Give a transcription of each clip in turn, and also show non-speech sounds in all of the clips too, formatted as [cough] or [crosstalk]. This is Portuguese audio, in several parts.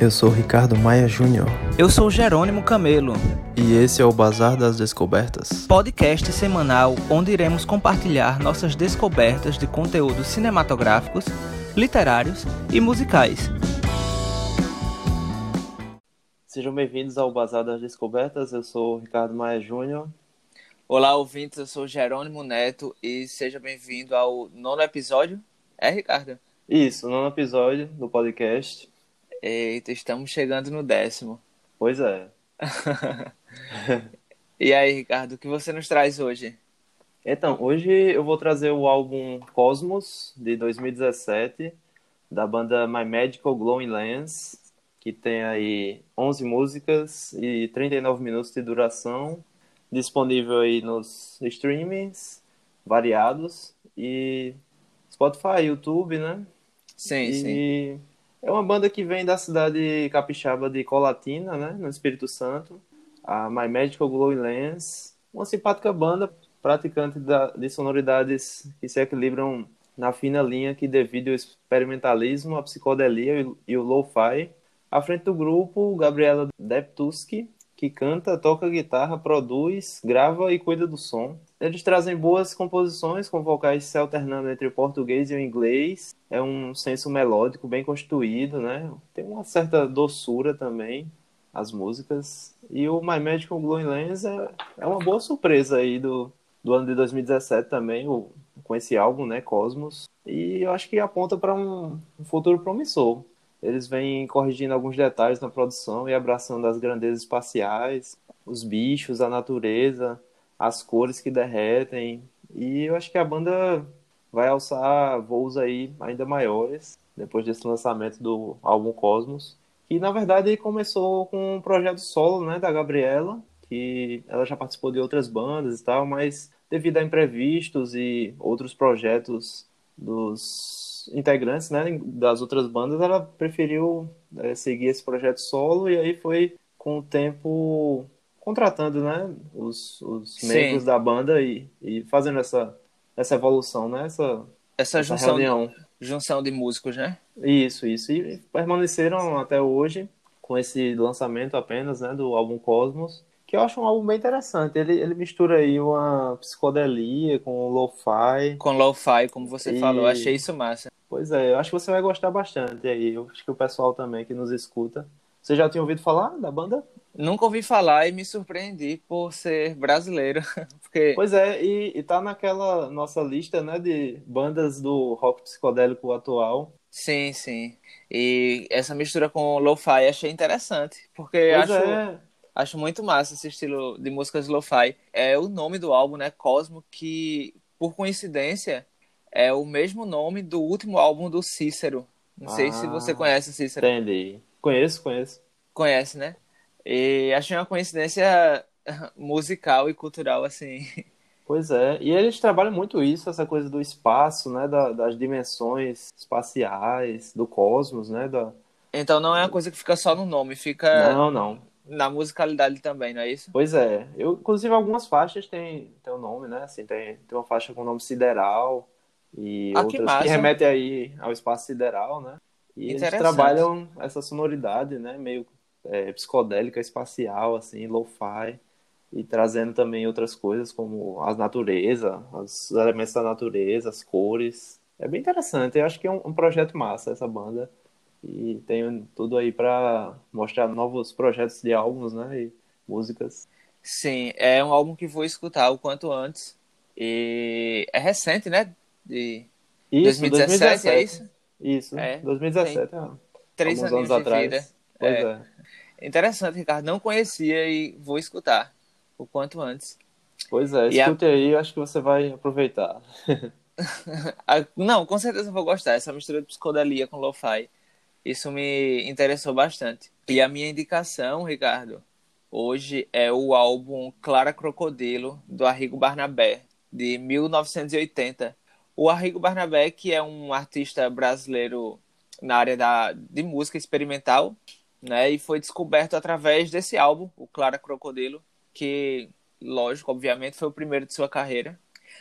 Eu sou Ricardo Maia Júnior. Eu sou Jerônimo Camelo. E esse é o Bazar das Descobertas. Podcast semanal onde iremos compartilhar nossas descobertas de conteúdos cinematográficos, literários e musicais. Sejam bem-vindos ao Bazar das Descobertas. Eu sou Ricardo Maia Júnior. Olá, ouvintes. Eu sou Jerônimo Neto e seja bem-vindo ao nono episódio. É, Ricardo? Isso, nono episódio do podcast. Eita, estamos chegando no décimo. Pois é. [laughs] e aí, Ricardo, o que você nos traz hoje? Então, hoje eu vou trazer o álbum Cosmos, de 2017, da banda My Magical Glowing Lens, que tem aí 11 músicas e 39 minutos de duração, disponível aí nos streamings variados e Spotify, YouTube, né? Sim, e... sim. É uma banda que vem da cidade capixaba de Colatina, né, no Espírito Santo. A My Magical Glowing Lens, uma simpática banda praticante da, de sonoridades que se equilibram na fina linha que divide o experimentalismo, a psicodelia e o lo-fi. À frente do grupo, Gabriela Deptuski, que canta, toca guitarra, produz, grava e cuida do som. Eles trazem boas composições com vocais se alternando entre o português e o inglês. É um senso melódico bem construído, né? Tem uma certa doçura também as músicas. E o My Magical Glowing Lens é, é uma boa surpresa aí do, do ano de 2017 também, o, com esse álbum, né, Cosmos. E eu acho que aponta para um, um futuro promissor. Eles vêm corrigindo alguns detalhes na produção e abraçando as grandezas espaciais, os bichos, a natureza, as cores que derretem. E eu acho que a banda vai alçar voos aí ainda maiores depois desse lançamento do álbum Cosmos. Que na verdade começou com um projeto solo, né, da Gabriela, que ela já participou de outras bandas e tal, mas devido a imprevistos e outros projetos dos integrantes né, das outras bandas, ela preferiu é, seguir esse projeto solo e aí foi com o tempo contratando né, os, os membros da banda e, e fazendo essa, essa evolução, né, essa, essa, essa junção, reunião. junção de músicos, né? Isso, isso. E permaneceram até hoje com esse lançamento apenas né, do álbum Cosmos que eu acho um álbum bem interessante. Ele, ele mistura aí uma psicodelia com lo-fi. Com lo-fi, como você e... falou, achei isso massa. Pois é, eu acho que você vai gostar bastante aí. Eu acho que o pessoal também que nos escuta. Você já tinha ouvido falar da banda? Nunca ouvi falar e me surpreendi por ser brasileiro. [laughs] Porque... Pois é, e, e tá naquela nossa lista, né, de bandas do rock psicodélico atual. Sim, sim. E essa mistura com lo-fi achei interessante, porque pois acho é. Acho muito massa esse estilo de músicas lo-fi. É o nome do álbum, né? Cosmo, que por coincidência é o mesmo nome do último álbum do Cícero. Não ah, sei se você ah, conhece o Cícero. Entendi. Conheço, conheço. Conhece, né? E achei uma coincidência [laughs] musical e cultural, assim. Pois é, e eles trabalham muito isso, essa coisa do espaço, né, da, das dimensões espaciais, do cosmos, né, da... Então não é uma coisa que fica só no nome, fica... Não, não na musicalidade também, não é isso? Pois é. Eu, inclusive, algumas faixas têm, têm o um nome, né? Assim, tem, tem uma faixa com o nome Sideral e ah, outras que, que remetem aí ao espaço sideral, né? E eles trabalham essa sonoridade, né? Meio é, psicodélica, espacial, assim, lo-fi. E trazendo também outras coisas como a natureza, os elementos da natureza, as cores. É bem interessante. Eu acho que é um, um projeto massa essa banda e tenho tudo aí para mostrar novos projetos de álbuns, né, e músicas. Sim, é um álbum que vou escutar o quanto antes. E é recente, né? De isso, 2017, 2017. é isso? Isso, é, 2017. É, três anos de atrás. é. é. Interessante, Ricardo. Não conhecia e vou escutar o quanto antes. Pois é, escute a... aí, acho que você vai aproveitar. [laughs] Não, com certeza vou gostar. Essa mistura de psicodelia com lo-fi isso me interessou bastante. E a minha indicação, Ricardo, hoje é o álbum Clara Crocodilo, do Arrigo Barnabé, de 1980. O Arrigo Barnabé, que é um artista brasileiro na área da, de música experimental, né, e foi descoberto através desse álbum, o Clara Crocodilo, que, lógico, obviamente, foi o primeiro de sua carreira.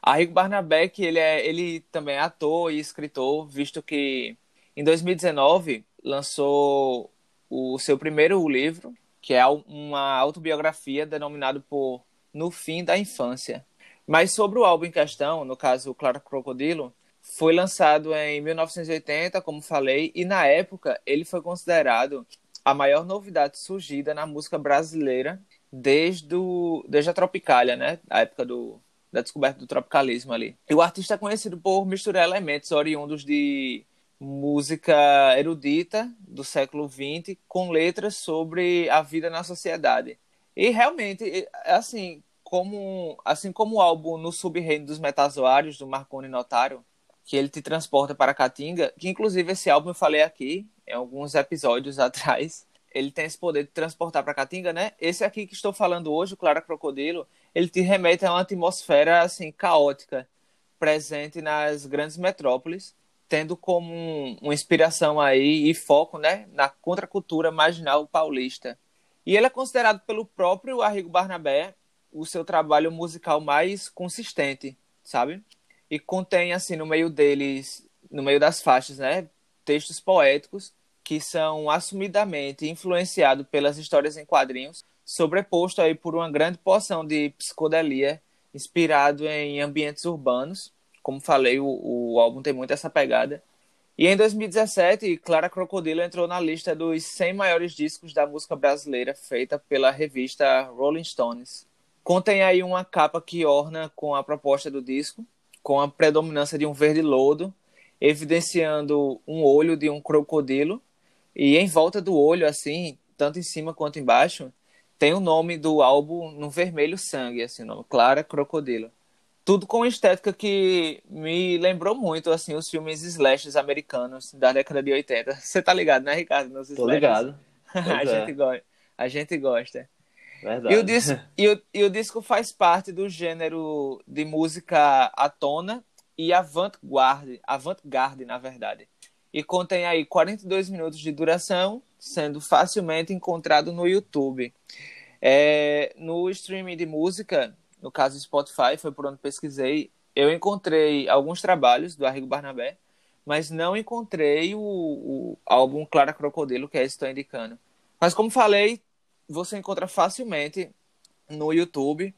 Arrigo Barnabé, que ele, é, ele também é ator e escritor, visto que em 2019, lançou o seu primeiro livro, que é uma autobiografia denominado por No Fim da Infância. Mas sobre o álbum em questão, no caso Clara Crocodilo, foi lançado em 1980, como falei, e na época ele foi considerado a maior novidade surgida na música brasileira desde, o, desde a Tropicália, né? A época do, da descoberta do tropicalismo ali. E o artista é conhecido por misturar elementos oriundos de música erudita do século XX com letras sobre a vida na sociedade. E realmente, assim, como assim como o álbum No Subreino dos Metazoários do Marconi Notário, que ele te transporta para Caatinga, que inclusive esse álbum eu falei aqui em alguns episódios [laughs] atrás, ele tem esse poder de transportar para Caatinga, né? Esse aqui que estou falando hoje, o Clara Crocodilo, ele te remete a uma atmosfera assim caótica presente nas grandes metrópoles, tendo como um, uma inspiração aí e foco, né, na contracultura marginal paulista. E ele é considerado pelo próprio Arrigo Barnabé o seu trabalho musical mais consistente, sabe? E contém assim no meio deles, no meio das faixas, né, textos poéticos que são assumidamente influenciados pelas histórias em quadrinhos, sobreposto aí por uma grande porção de psicodelia inspirado em ambientes urbanos. Como falei, o, o álbum tem muito essa pegada. E em 2017, Clara Crocodilo entrou na lista dos 100 maiores discos da música brasileira, feita pela revista Rolling Stones. Contém aí uma capa que orna com a proposta do disco, com a predominância de um verde lodo, evidenciando um olho de um crocodilo, e em volta do olho, assim, tanto em cima quanto embaixo, tem o nome do álbum no vermelho sangue, assim, nome Clara Crocodilo. Tudo com estética que me lembrou muito, assim, os filmes slashes americanos da década de 80. Você tá ligado, né, Ricardo? Nos Tô ligado. [laughs] a, é. gente a gente gosta. Verdade. E o, disco, e, o, e o disco faz parte do gênero de música atona e avant-garde, avant-garde, na verdade. E contém aí 42 minutos de duração, sendo facilmente encontrado no YouTube. É, no streaming de música, no caso Spotify, foi por onde pesquisei, eu encontrei alguns trabalhos do Arrigo Barnabé, mas não encontrei o, o álbum Clara Crocodilo, que é esse que estou indicando. Mas como falei, você encontra facilmente no YouTube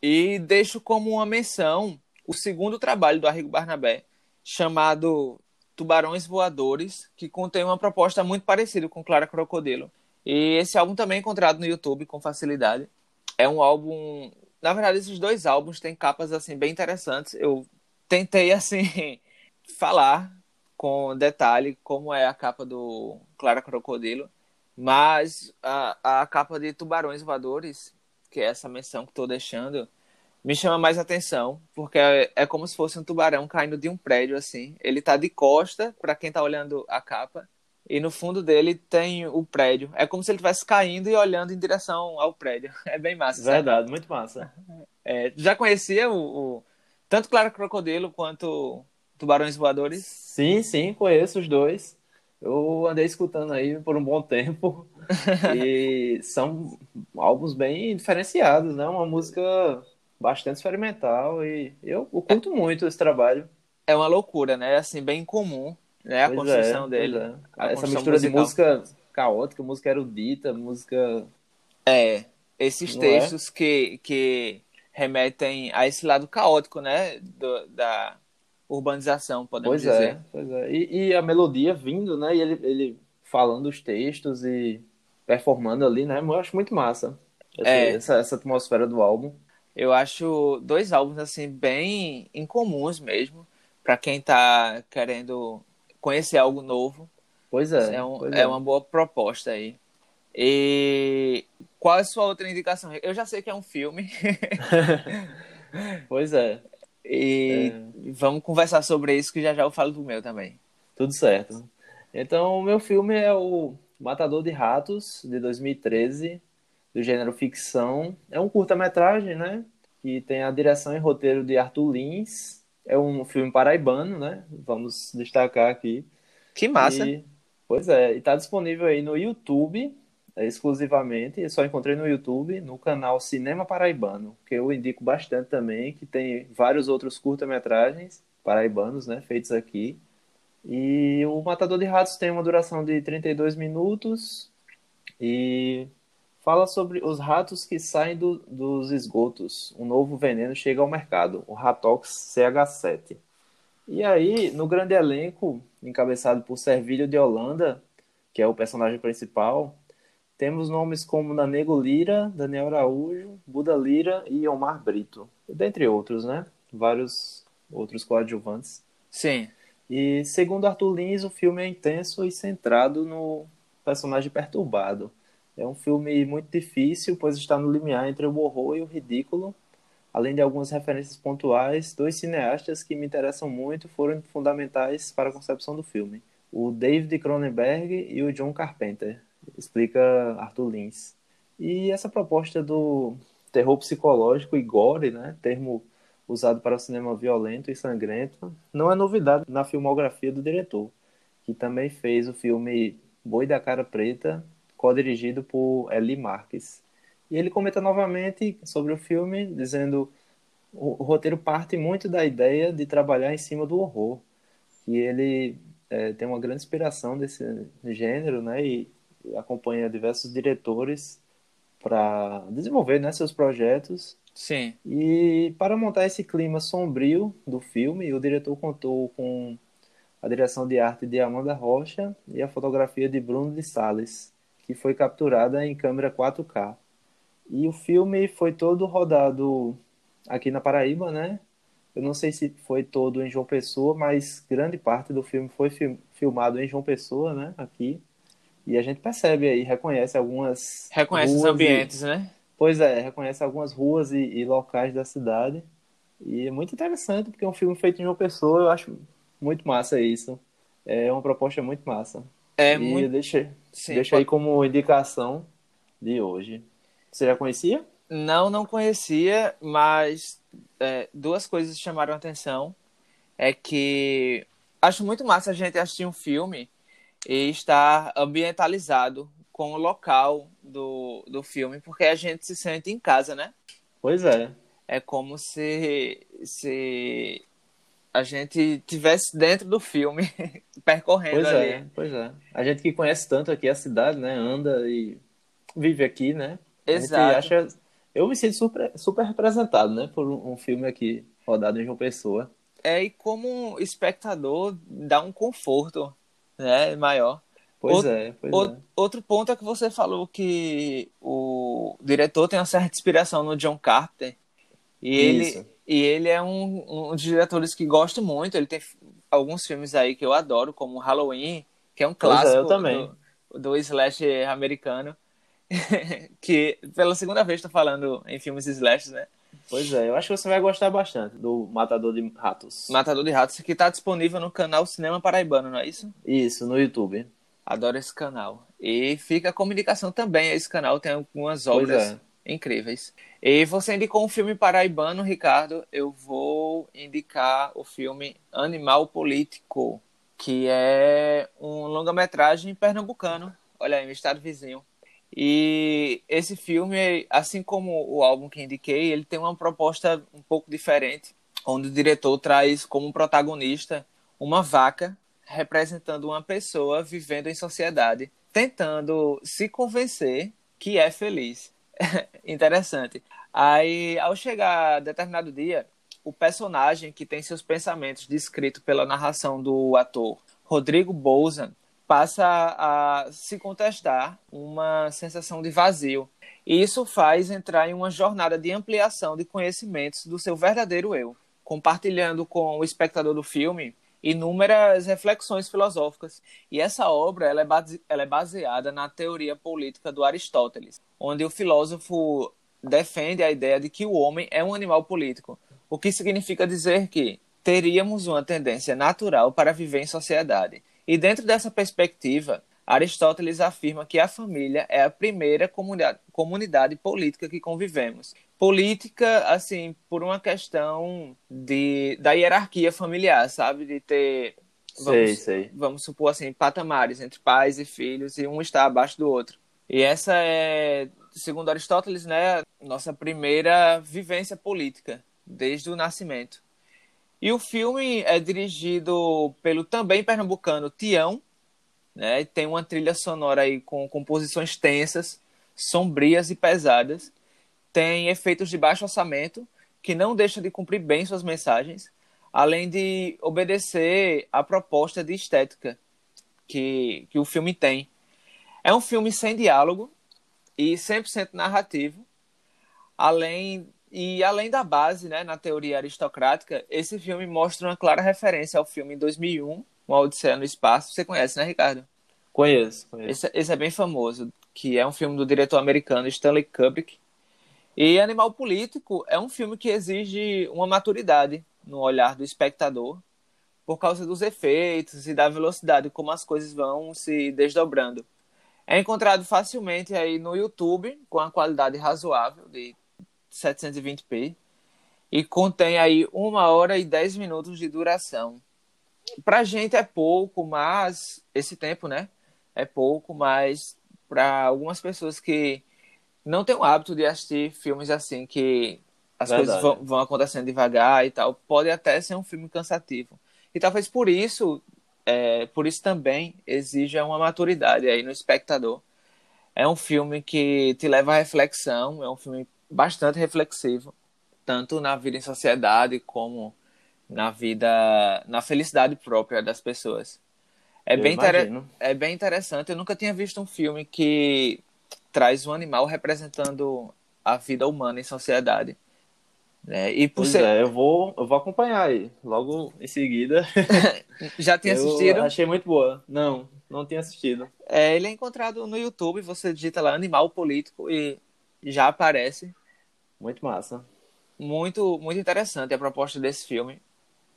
e deixo como uma menção o segundo trabalho do Arrigo Barnabé, chamado Tubarões Voadores, que contém uma proposta muito parecida com Clara Crocodilo. E esse álbum também é encontrado no YouTube com facilidade. É um álbum. Na verdade, esses dois álbuns têm capas assim bem interessantes. Eu tentei assim [laughs] falar com detalhe como é a capa do Clara Crocodilo, mas a, a capa de Tubarões Voadores, que é essa menção que estou deixando, me chama mais atenção, porque é, é, como se fosse um tubarão caindo de um prédio, assim. Ele tá de costa, para quem tá olhando a capa, e no fundo dele tem o prédio. É como se ele estivesse caindo e olhando em direção ao prédio. [laughs] É bem massa. Verdade, sabe? muito massa. É, já conhecia o, o, tanto Claro Crocodilo quanto Tubarões Voadores? Sim, sim, conheço os dois. Eu andei escutando aí por um bom tempo [laughs] e são álbuns bem diferenciados, né? Uma música bastante experimental e eu, eu curto muito esse trabalho. É uma loucura, né? Assim, bem comum, né? A pois construção é, dele. É. Essa mistura musical. de música caótica, música erudita, música. É, esses Não é? textos é? que, que remetem a esse lado caótico, né? Do, da urbanização, podemos pois dizer. É, pois é. E, e, a melodia vindo, né? E ele, ele falando os textos e performando ali, né? Eu acho muito massa. Essa, é. essa, essa atmosfera do álbum. Eu acho dois álbuns assim bem incomuns mesmo para quem está querendo conhecer algo novo. Pois é. É, um, pois é. é, uma boa proposta aí. E qual é a sua outra indicação? Eu já sei que é um filme. [laughs] pois é. E é. vamos conversar sobre isso que já já eu falo do meu também. Tudo certo. Então, o meu filme é o Matador de Ratos, de 2013 do gênero ficção. É um curta-metragem, né? Que tem a direção e roteiro de Arthur Lins. É um filme paraibano, né? Vamos destacar aqui. Que massa! E, pois é, e tá disponível aí no YouTube, exclusivamente. Eu só encontrei no YouTube, no canal Cinema Paraibano, que eu indico bastante também, que tem vários outros curta-metragens paraibanos, né? Feitos aqui. E o Matador de Ratos tem uma duração de 32 minutos e fala sobre os ratos que saem do, dos esgotos. Um novo veneno chega ao mercado, o Ratox CH7. E aí, no grande elenco, encabeçado por Servilho de Holanda, que é o personagem principal, temos nomes como Nanego Lira, Daniel Araújo, Buda Lira e Omar Brito, dentre outros, né? Vários outros coadjuvantes. Sim. E segundo Arthur Lins, o filme é intenso e centrado no personagem perturbado. É um filme muito difícil, pois está no limiar entre o horror e o ridículo. Além de algumas referências pontuais, dois cineastas que me interessam muito foram fundamentais para a concepção do filme: o David Cronenberg e o John Carpenter, explica Arthur Lins. E essa proposta do terror psicológico e gore, né, termo usado para o cinema violento e sangrento, não é novidade na filmografia do diretor, que também fez o filme Boi da Cara Preta, co-dirigido por Eli Marques. E ele comenta novamente sobre o filme, dizendo o, o roteiro parte muito da ideia de trabalhar em cima do horror, que ele é, tem uma grande inspiração desse gênero, né, e acompanha diversos diretores para desenvolver né, seus projetos Sim. e para montar esse clima sombrio do filme, o diretor contou com a direção de arte de Amanda Rocha e a fotografia de Bruno de Sales, que foi capturada em câmera 4K. E o filme foi todo rodado aqui na Paraíba, né? Eu não sei se foi todo em João Pessoa, mas grande parte do filme foi filmado em João Pessoa, né? Aqui. E a gente percebe aí, reconhece algumas. Reconhece os ambientes, e... né? Pois é, reconhece algumas ruas e, e, locais da cidade. E é muito interessante, porque é um filme feito em uma pessoa, eu acho muito massa isso. É uma proposta muito massa. É e muito. Deixa, Sim, deixa pode... aí como indicação de hoje. Você já conhecia? Não, não conhecia, mas é, duas coisas chamaram a atenção. É que acho muito massa a gente assistir um filme e estar ambientalizado com o local do, do filme, porque a gente se sente em casa, né? Pois é. É como se, se a gente tivesse dentro do filme, [laughs] percorrendo pois ali. É, pois é. A gente que conhece tanto aqui a cidade, né? Anda e vive aqui, né? Exato. acha... Eu me sinto super, super representado, né? Por um filme aqui rodado em João Pessoa. É, e como espectador, dá um conforto né, maior. Pois outro, é, pois outro, é. Outro ponto é que você falou que o diretor tem uma certa inspiração no John Carpenter. E ele, e ele é um, um dos diretores que gosto muito. Ele tem alguns filmes aí que eu adoro, como Halloween, que é um clássico é, do, do slash americano. [laughs] que pela segunda vez estou falando em filmes slash, né? Pois é, eu acho que você vai gostar bastante do Matador de Ratos. Matador de Ratos, que está disponível no canal Cinema Paraibano, não é isso? Isso, no YouTube. Adoro esse canal. E fica a comunicação também. Esse canal tem algumas obras é. incríveis. E você indicou um filme paraibano, Ricardo. Eu vou indicar o filme Animal Político, que é um longa-metragem pernambucano. Olha aí, meu estado vizinho. E esse filme, assim como o álbum que indiquei, ele tem uma proposta um pouco diferente, onde o diretor traz como protagonista uma vaca representando uma pessoa vivendo em sociedade, tentando se convencer que é feliz. [laughs] Interessante. Aí, ao chegar a determinado dia, o personagem que tem seus pensamentos descritos pela narração do ator Rodrigo Bouzan passa a se contestar uma sensação de vazio. E isso faz entrar em uma jornada de ampliação de conhecimentos do seu verdadeiro eu, compartilhando com o espectador do filme inúmeras reflexões filosóficas. E essa obra ela é, base, ela é baseada na teoria política do Aristóteles, onde o filósofo defende a ideia de que o homem é um animal político, o que significa dizer que teríamos uma tendência natural para viver em sociedade e dentro dessa perspectiva, Aristóteles afirma que a família é a primeira comunidade, comunidade política que convivemos. Política, assim, por uma questão de, da hierarquia familiar, sabe? De ter, vamos, sei, sei. vamos supor assim, patamares entre pais e filhos e um está abaixo do outro. E essa é, segundo Aristóteles, né, nossa primeira vivência política desde o nascimento. E o filme é dirigido pelo também pernambucano Tião, né? Tem uma trilha sonora aí com composições tensas, sombrias e pesadas. Tem efeitos de baixo orçamento, que não deixa de cumprir bem suas mensagens, além de obedecer à proposta de estética que, que o filme tem. É um filme sem diálogo e 100% narrativo, além e além da base, né, na teoria aristocrática, esse filme mostra uma clara referência ao filme 2001, Uma Odisseia no Espaço. Você conhece, né, Ricardo? Conheço, conheço. Esse, esse é bem famoso, que é um filme do diretor americano Stanley Kubrick. E Animal Político é um filme que exige uma maturidade no olhar do espectador, por causa dos efeitos e da velocidade como as coisas vão se desdobrando. É encontrado facilmente aí no YouTube com a qualidade razoável de 720p e contém aí uma hora e dez minutos de duração. Pra gente é pouco, mas esse tempo, né? É pouco, mas para algumas pessoas que não têm o hábito de assistir filmes assim que as Verdade. coisas vão, vão, acontecendo devagar e tal, pode até ser um filme cansativo. E talvez por isso, é, por isso também exija uma maturidade aí no espectador. É um filme que te leva à reflexão, é um filme bastante reflexivo, tanto na vida em sociedade como na vida, na felicidade própria das pessoas. É bem, é bem interessante. Eu nunca tinha visto um filme que traz um animal representando a vida humana em sociedade. Né? E por pois ser... é, eu vou, eu vou acompanhar aí, logo em seguida. [laughs] Já tinha assistido? Achei muito boa. Não, não tinha assistido. É, ele é encontrado no YouTube, você digita lá Animal Político e já aparece. Muito massa. Muito, muito interessante a proposta desse filme.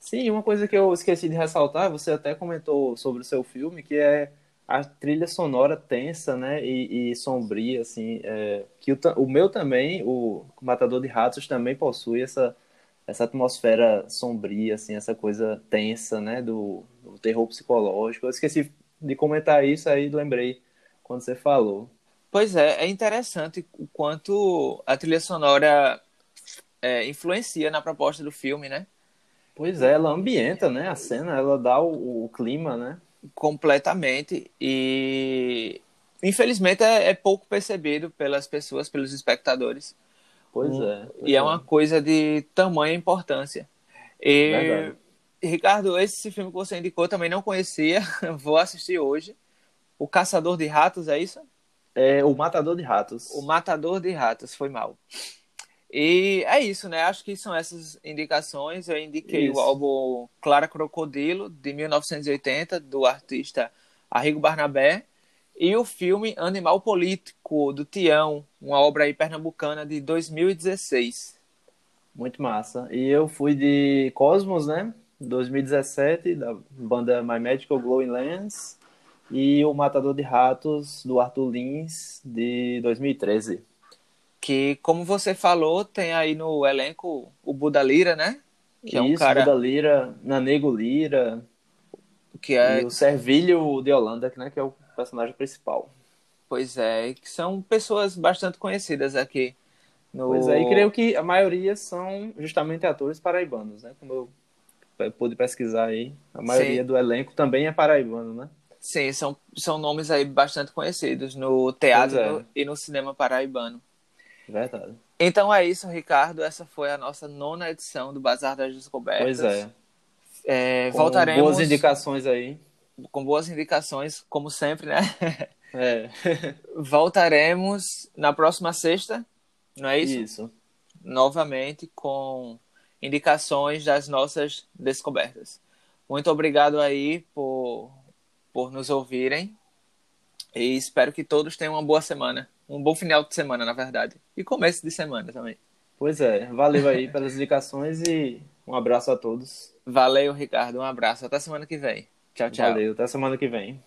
Sim, uma coisa que eu esqueci de ressaltar, você até comentou sobre o seu filme, que é a trilha sonora tensa, né, e, e sombria, assim, é, que o, o, meu também, o Matador de Ratos também possui essa, essa atmosfera sombria, assim, essa coisa tensa, né, do, do terror psicológico. Eu esqueci de comentar isso, aí lembrei quando você falou. Pois é, é interessante o quanto a trilha sonora é, influencia na proposta do filme, né? Pois é, ela ambienta, né, a cena, ela dá o, o clima, né? Completamente. E infelizmente é, é, pouco percebido pelas pessoas, pelos espectadores. Pois é. Pois e é. é uma coisa de tamanha importância. E, Verdade. Ricardo, esse filme que você indicou também não conhecia, [laughs] vou assistir hoje. O Caçador de Ratos, é isso? É o Matador de Ratos. O Matador de Ratos, foi mal. E é isso, né? Acho que são essas indicações. Eu indiquei isso. o álbum Clara Crocodilo, de 1980, do artista Arrigo Barnabé, e o filme Animal Político, do Tião, uma obra aí pernambucana de 2016. Muito massa. E eu fui de Cosmos, né? 2017, da banda My Magical Glowing Lens e O Matador de Ratos, do Arthur Lins, de 2013. Que, como você falou, tem aí no elenco o Buda Lira, né? Que é um Isso, cara... Buda Lira, Nanego Lira, que é... e o Servilho de Holanda, né? que é o personagem principal. Pois é, que são pessoas bastante conhecidas aqui. No... Pois é, e creio que a maioria são justamente atores paraibanos, né? Como eu pude pesquisar aí, a maioria Sim. do elenco também é paraibano, né? Sim, são, são nomes aí bastante conhecidos no teatro é. e no cinema paraibano. Verdade. Então é isso, Ricardo. Essa foi a nossa nona edição do Bazar das Descobertas. Pois é. é com voltaremos. Boas indicações aí. Com boas indicações, como sempre, né? [laughs] É. [laughs] voltaremos na próxima sexta, não é isso? Isso. Novamente com indicações das nossas descobertas. Muito obrigado aí por por nos ouvirem. E espero que todos tenham uma boa semana. Um bom final de semana, na verdade. E começo de semana também. Pois é. Valeu aí pelas indicações e um abraço a todos. Valeu, Ricardo. Um abraço. Até semana que vem. Tchau, tchau. Valeu. Até semana que vem.